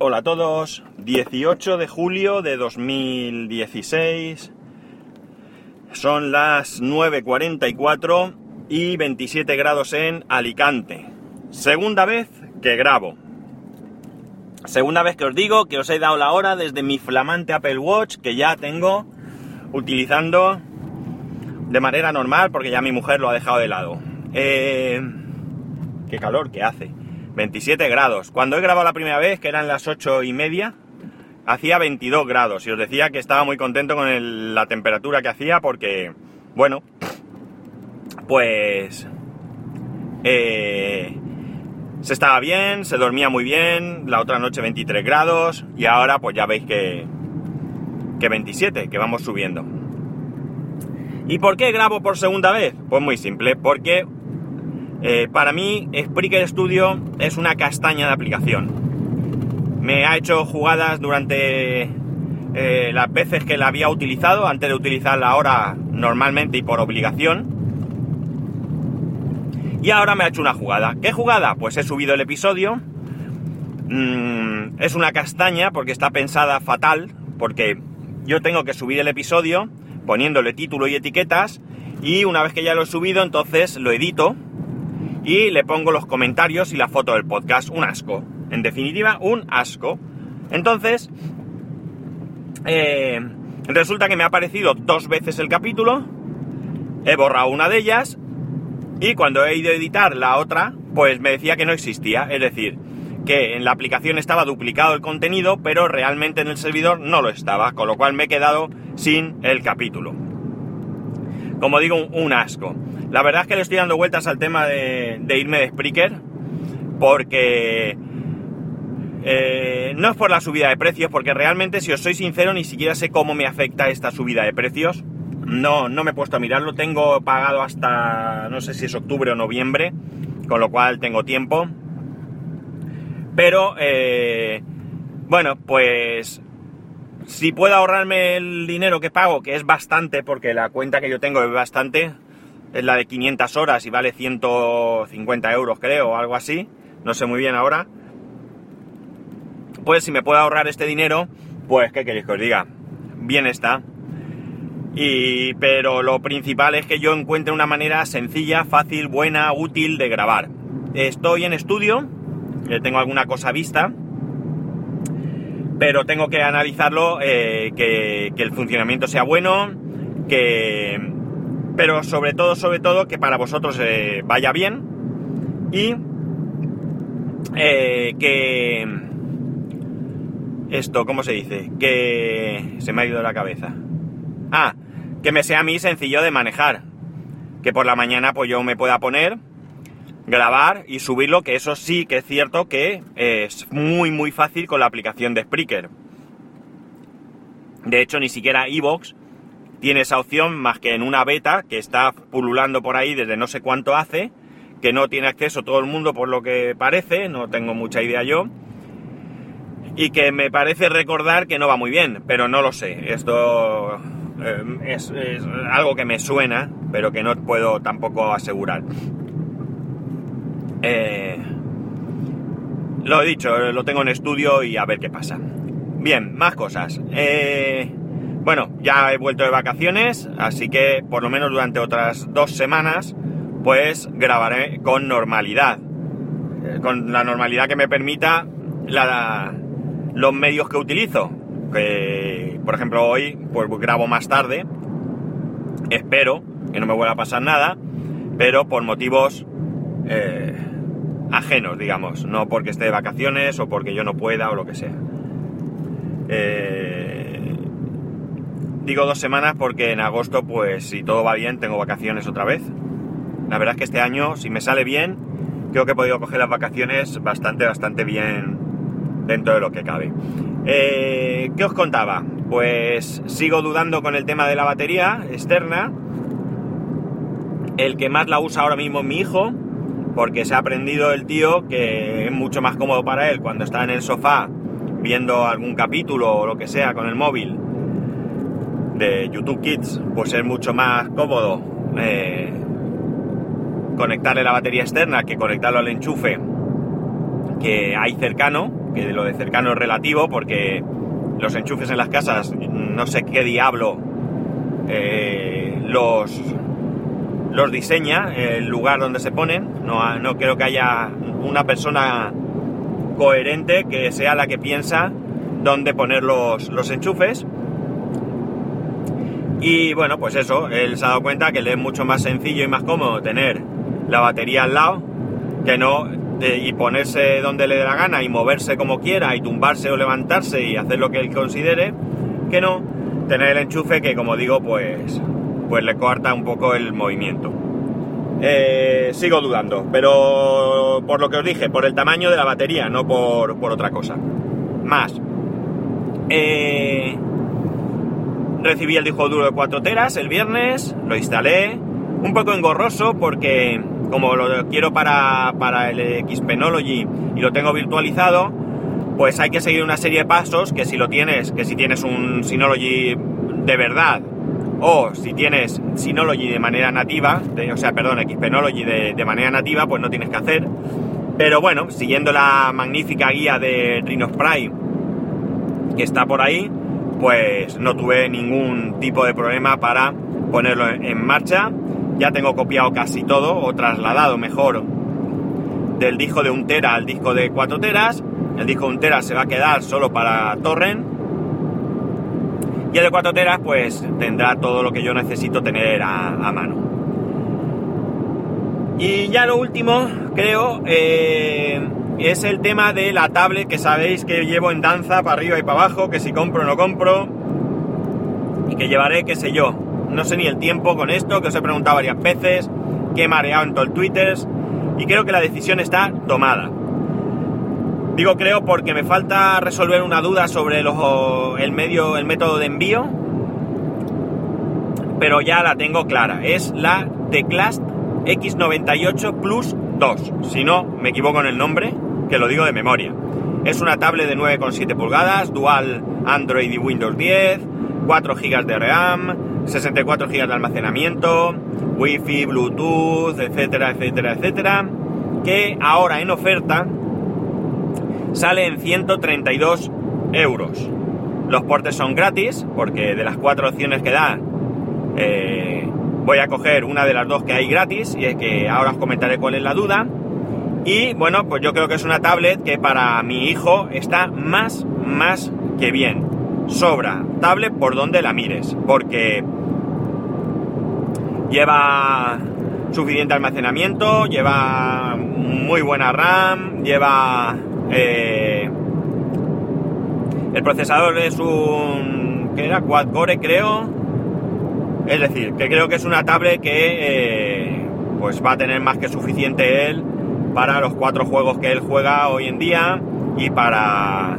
Hola a todos, 18 de julio de 2016, son las 9.44 y 27 grados en Alicante. Segunda vez que grabo. Segunda vez que os digo que os he dado la hora desde mi flamante Apple Watch que ya tengo utilizando de manera normal porque ya mi mujer lo ha dejado de lado. Eh, qué calor que hace. 27 grados. Cuando he grabado la primera vez, que eran las 8 y media, hacía 22 grados. Y os decía que estaba muy contento con la temperatura que hacía porque, bueno, pues... Eh, se estaba bien, se dormía muy bien, la otra noche 23 grados y ahora pues ya veis que, que 27, que vamos subiendo. ¿Y por qué grabo por segunda vez? Pues muy simple, porque eh, para mí, Spreaker Studio es una castaña de aplicación. Me ha hecho jugadas durante eh, las veces que la había utilizado, antes de utilizarla ahora normalmente y por obligación. Y ahora me ha hecho una jugada. ¿Qué jugada? Pues he subido el episodio. Mm, es una castaña porque está pensada fatal, porque yo tengo que subir el episodio poniéndole título y etiquetas y una vez que ya lo he subido entonces lo edito y le pongo los comentarios y la foto del podcast. Un asco. En definitiva, un asco. Entonces, eh, resulta que me ha aparecido dos veces el capítulo, he borrado una de ellas y cuando he ido a editar la otra, pues me decía que no existía. Es decir, que en la aplicación estaba duplicado el contenido, pero realmente en el servidor no lo estaba, con lo cual me he quedado sin el capítulo. Como digo, un asco. La verdad es que le estoy dando vueltas al tema de, irme de Spreaker, porque eh, no es por la subida de precios, porque realmente, si os soy sincero, ni siquiera sé cómo me afecta esta subida de precios. No, no me he puesto a mirarlo, tengo pagado hasta, no sé si es octubre o noviembre, con lo cual tengo tiempo. Pero, eh, bueno, pues si puedo ahorrarme el dinero que pago, que es bastante, porque la cuenta que yo tengo es bastante, es la de 500 horas y vale 150 euros creo o algo así, no sé muy bien ahora. Pues si me puedo ahorrar este dinero, pues qué queréis que os diga, bien está. Y, pero lo principal es que yo encuentre una manera sencilla, fácil, buena, útil de grabar. Estoy en estudio, tengo alguna cosa vista, pero tengo que analizarlo, eh, que, que el funcionamiento sea bueno, que, pero sobre todo, sobre todo, que para vosotros eh, vaya bien y eh, que esto, ¿cómo se dice? Que se me ha ido la cabeza. Ah, que me sea a mí sencillo de manejar. Que por la mañana pues yo me pueda poner, grabar y subirlo, que eso sí que es cierto que es muy muy fácil con la aplicación de Spreaker. De hecho, ni siquiera Evox tiene esa opción más que en una beta que está pululando por ahí desde no sé cuánto hace, que no tiene acceso todo el mundo por lo que parece, no tengo mucha idea yo, y que me parece recordar que no va muy bien, pero no lo sé. Esto eh, es, algo que me suena, pero que no puedo tampoco asegurar. Eh, lo he dicho, lo tengo en estudio y a ver qué pasa. Bien, más cosas. Eh, bueno, ya he vuelto de vacaciones, así que por lo menos durante otras dos semanas, pues grabaré con normalidad. Eh, con la normalidad que me permita los medios que utilizo. Que, por ejemplo, hoy pues grabo más tarde. Espero que no me vuelva a pasar nada, pero por motivos eh, ajenos, digamos, no porque esté de vacaciones o porque yo no pueda o lo que sea. Eh, Digo dos semanas porque en agosto, pues si todo va bien, tengo vacaciones otra vez. La verdad es que este año, si me sale bien, creo que he podido coger las vacaciones bastante, bastante bien dentro de lo que cabe. Eh, ¿Qué os contaba? Pues sigo dudando con el tema de la batería externa. El que más la usa ahora mismo es mi hijo, porque se ha aprendido el tío que es mucho más cómodo para él cuando está en el sofá viendo algún capítulo o lo que sea con el móvil de YouTube Kids, pues es mucho más cómodo eh, conectarle la batería externa que conectarlo al enchufe que hay cercano. que lo de cercano es relativo porque los enchufes en las casas, no sé qué diablo eh, los, los diseña, el lugar donde se ponen. No, no creo que haya una persona coherente que sea la que piensa dónde poner los, los enchufes. Y bueno, pues eso, él se ha dado cuenta que le es mucho más sencillo y más cómodo tener la batería al lado que no y ponerse donde le dé la gana y moverse como quiera y tumbarse o levantarse y hacer lo que él considere, que no tener el enchufe que como digo pues, pues le corta un poco el movimiento. Eh, sigo dudando, pero por lo que os dije, por el tamaño de la batería, no por, por otra cosa. Más. Eh, recibí el disco duro de 4 teras el viernes, lo instalé, un poco engorroso porque como lo quiero para, para el Xpenology y lo tengo virtualizado, pues hay que seguir una serie de pasos que si lo tienes, que si tienes un Synology de verdad o si tienes Synology de manera nativa, o sea, perdón, Xpenology de, de manera nativa, pues no tienes que hacer. Pero bueno, siguiendo la magnífica guía de Rhino Prime que está por ahí, pues no tuve ningún tipo de problema para ponerlo en marcha. Ya tengo copiado casi todo, o trasladado mejor, del disco de 1 tera al disco de 4 teras. El disco de 1 tera se va a quedar solo para torrent. Y el de 4 teras pues tendrá todo lo que yo necesito tener a, mano. Y ya lo último, creo, eh, es el tema de la tablet que sabéis que llevo en danza para arriba y para abajo, que si compro o no compro, y que llevaré, qué sé yo, no sé ni el tiempo con esto, que os he preguntado varias veces, que he mareado en todo el Twitter, y creo que la decisión está tomada. Digo creo porque me falta resolver una duda sobre el medio, el método de envío, pero ya la tengo clara. Es la Teclast X98 Plus 2. Si no, me equivoco en el nombre, que lo digo de memoria. Es una tablet de 9,7 pulgadas, dual Android y Windows 10, 4 GB de RAM, 64 GB de almacenamiento, Wi-Fi, Bluetooth, etcétera, etcétera, etcétera, que ahora en oferta sale en 132 euros. Los portes son gratis, porque de las cuatro opciones que da, eh, voy a coger una de las dos que hay gratis, y es que ahora os comentaré cuál es la duda. Y bueno, pues yo creo que es una tablet que para mi hijo está más, más que bien. Sobra tablet por donde la mires, porque lleva suficiente almacenamiento, lleva muy buena RAM, lleva... Eh, el procesador es un... ¿qué era? Quad Core creo. Es decir, que creo que es una tablet que eh, pues va a tener más que suficiente él para los cuatro juegos que él juega hoy en día y para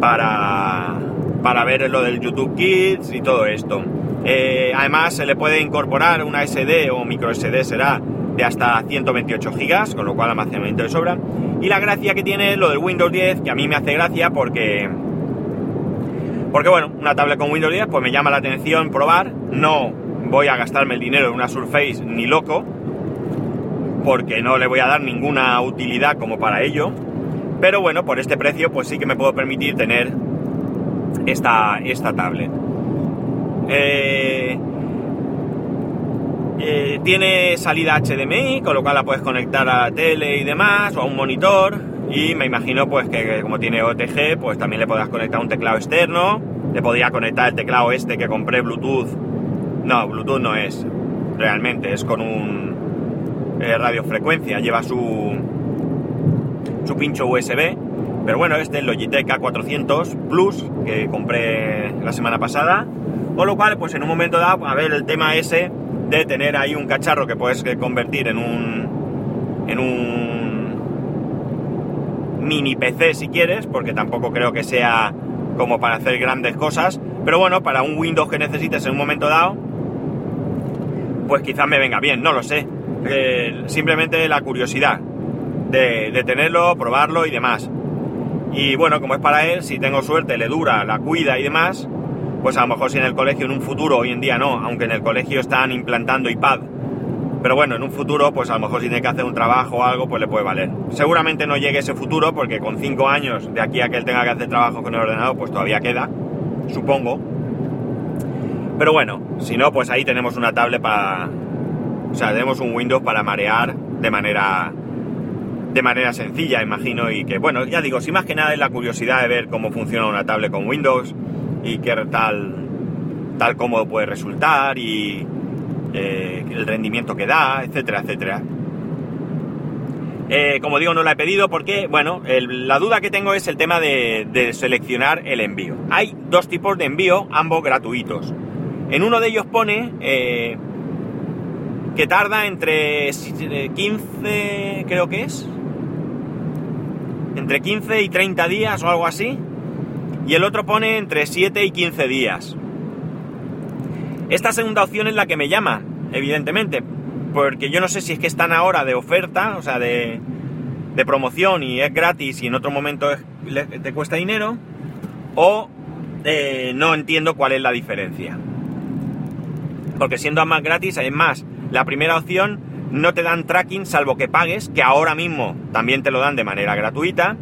para para ver lo del YouTube Kids y todo esto. Eh, además se le puede incorporar una SD o micro SD será de hasta 128 GB, con lo cual almacenamiento de sobra. Y la gracia que tiene lo del Windows 10, que a mí me hace gracia porque porque bueno, una tablet con Windows 10 pues me llama la atención probar. No voy a gastarme el dinero en una Surface ni loco, porque no le voy a dar ninguna utilidad como para ello. Pero bueno, por este precio pues sí que me puedo permitir tener esta, esta tablet. Eh, eh, tiene salida HDMI, con lo cual la puedes conectar a la tele y demás, o a un monitor. Y me imagino pues que como tiene OTG, pues también le podrás conectar un teclado externo. Le podría conectar el teclado este que compré Bluetooth. No, Bluetooth no es. Realmente es con un eh, radiofrecuencia, lleva su, su pincho USB. Pero bueno, este es Logitech A400 Plus que compré la semana pasada. Con lo cual, pues en un momento dado, a ver el tema ese de tener ahí un cacharro que puedes convertir en un, en un mini PC si quieres, porque tampoco creo que sea como para hacer grandes cosas. Pero bueno, para un Windows que necesites en un momento dado, pues quizás me venga bien, no lo sé simplemente la curiosidad de, tenerlo, probarlo y demás. Y bueno, como es para él, si tengo suerte, le dura, la cuida y demás, pues a lo mejor si en el colegio en un futuro, hoy en día no, aunque en el colegio están implantando iPad, Pero bueno, en un futuro, pues a lo mejor si tiene que hacer un trabajo o algo, pues le puede valer. Seguramente no llegue ese futuro, porque con 5 años de aquí a que él tenga que hacer trabajo con el ordenador, pues todavía queda, supongo. Pero bueno, si no, pues ahí tenemos una tablet para... O sea, tenemos un Windows para marear de manera de manera sencilla, imagino, y que, bueno, ya digo, si más que nada es la curiosidad de ver cómo funciona una tablet con Windows y qué tal, tal cómodo puede resultar y eh, el rendimiento que da, etcétera, etcétera. Eh, como digo, no la he pedido porque, bueno, la duda que tengo es el tema de, seleccionar el envío. Hay dos tipos de envío, ambos gratuitos. En uno de ellos pone eh, que tarda entre 15, creo que es, entre 15 y 30 días o algo así, y el otro pone entre 7 y 15 días. Esta segunda opción es la que me llama, evidentemente, porque yo no sé si es que están ahora de oferta, o sea, de, de promoción y es gratis y en otro momento te cuesta dinero, o eh, no entiendo cuál es la diferencia. Porque siendo más gratis, además, la primera opción no te dan tracking salvo que pagues, que ahora mismo también te lo dan de manera gratuita.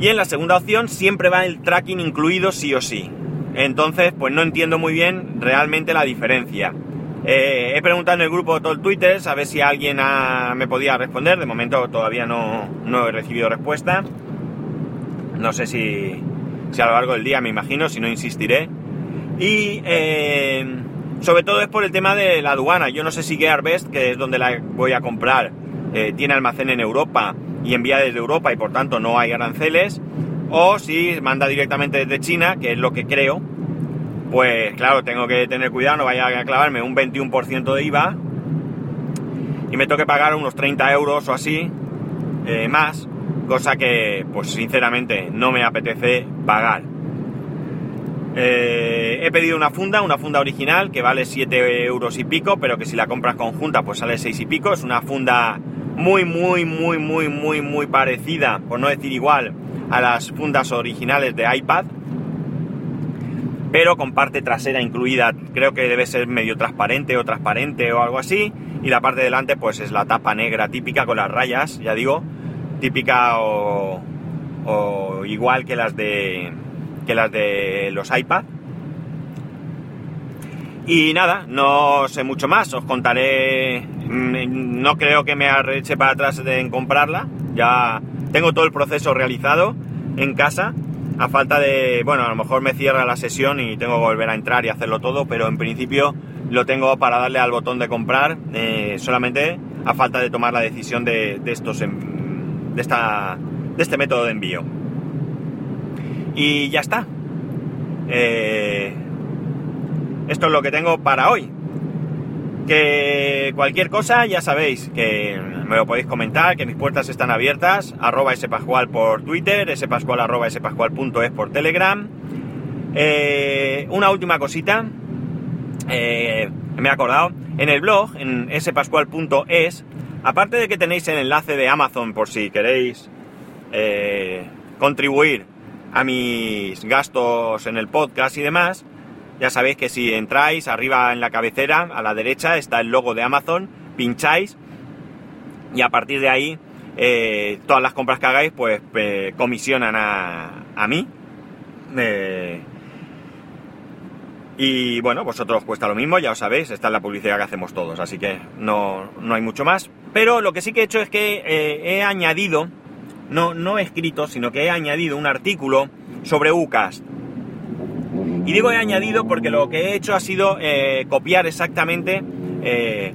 Y en la segunda opción siempre va el tracking incluido sí o sí. Entonces, pues no entiendo muy bien realmente la diferencia. Eh, he preguntado en el grupo todo el Twitter a ver si alguien me podía responder. De momento todavía no, no, he recibido respuesta. No sé si, si a lo largo del día, me imagino, si no insistiré. Y eh, sobre todo es por el tema de la aduana. Yo no sé si Gearbest, que es donde la voy a comprar, eh, tiene almacén en Europa y envía desde Europa y por tanto no hay aranceles. O si manda directamente desde China, que es lo que creo. Pues claro, tengo que tener cuidado, no vaya a clavarme un 21% de IVA y me toque pagar unos 30 euros o así eh, más, cosa que pues sinceramente no me apetece pagar. Eh, he pedido una funda, una funda original que vale 7 euros y pico, pero que si la compras conjunta pues sale 6 y pico. Es una funda muy, muy, muy, muy, muy, muy parecida, por no decir igual, a las fundas originales de iPad, pero con parte trasera incluida. Creo que debe ser medio transparente o transparente o algo así. Y la parte de delante pues es la tapa negra típica con las rayas, ya digo, típica o igual que las de que las de los iPad. Y nada, no sé mucho más, os contaré, mm, no creo que me arreche para atrás en comprarla, ya tengo todo el proceso realizado en casa, a falta de, bueno, a lo mejor me cierra la sesión y tengo que volver a entrar y hacerlo todo, pero en principio lo tengo para darle al botón de comprar, eh, solamente a falta de tomar la decisión de, de estos, de, esta, de este método de envío. Y ya está. Eh, esto es lo que tengo para hoy. Que cualquier cosa, ya sabéis que me lo podéis comentar, que mis puertas están abiertas, arroba spascual por Twitter, spascual arroba spascual.es por Telegram. Eh, una última cosita, eh, me he acordado, en el blog, en spascual.es, aparte de que tenéis el enlace de Amazon por si queréis contribuir a mis gastos en el podcast y demás, ya sabéis que si entráis arriba en la cabecera, a la derecha, está el logo de Amazon, pincháis y a partir de ahí eh, todas las compras que hagáis pues comisionan a, a mí. Eh, y bueno, vosotros cuesta lo mismo, ya os sabéis, esta es la publicidad que hacemos todos, así que no, no hay mucho más. Pero lo que sí que he hecho es que eh, he añadido no, no he escrito, sino que he añadido un artículo sobre UCAST. Y digo he añadido porque lo que he hecho ha sido eh, copiar exactamente eh,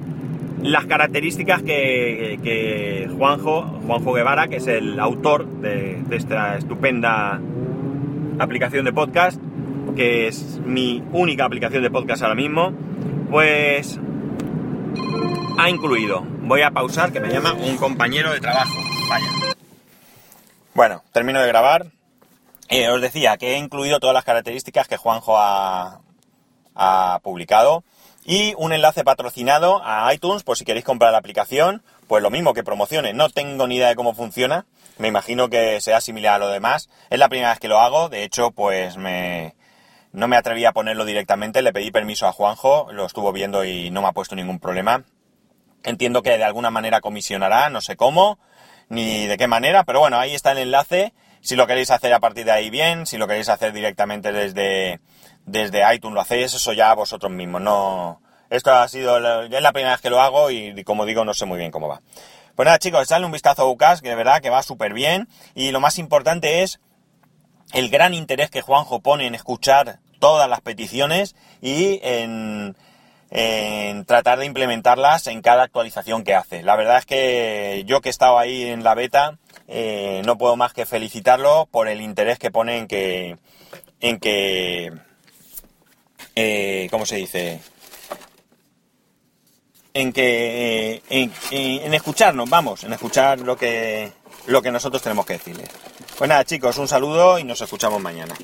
las características que, Juanjo, Juanjo Guevara, que es el autor de, de esta estupenda aplicación de podcast, que es mi única aplicación de podcast ahora mismo, pues ha incluido. Voy a pausar que me llama un compañero de trabajo. Vaya. Bueno, termino de grabar. Eh, os decía que he incluido todas las características que Juanjo ha, publicado y un enlace patrocinado a iTunes por si queréis comprar la aplicación, pues lo mismo que promociones. No tengo ni idea de cómo funciona, me imagino que sea similar a lo demás. Es la primera vez que lo hago, de hecho, pues me, no me atreví a ponerlo directamente, le pedí permiso a Juanjo, lo estuvo viendo y no me ha puesto ningún problema. Entiendo que de alguna manera comisionará, no sé cómo, ni de qué manera, pero bueno, ahí está el enlace. Si lo queréis hacer a partir de ahí, bien. Si lo queréis hacer directamente desde, desde iTunes, lo hacéis, eso ya vosotros mismos. No, esto ha sido, ya es la primera vez que lo hago y, como digo, no sé muy bien cómo va. Pues nada, chicos, echadle un vistazo a UCAS, que de verdad que va súper bien. Y lo más importante es el gran interés que Juanjo pone en escuchar todas las peticiones y en, tratar de implementarlas en cada actualización que hace. La verdad es que yo que he estado ahí en la beta, eh, no puedo más que felicitarlo por el interés que pone en que, en que, eh, ¿cómo se dice? En que, en, en, escucharnos, vamos, en escuchar lo que, lo que nosotros tenemos que decirles. Pues nada, chicos, un saludo y nos escuchamos mañana.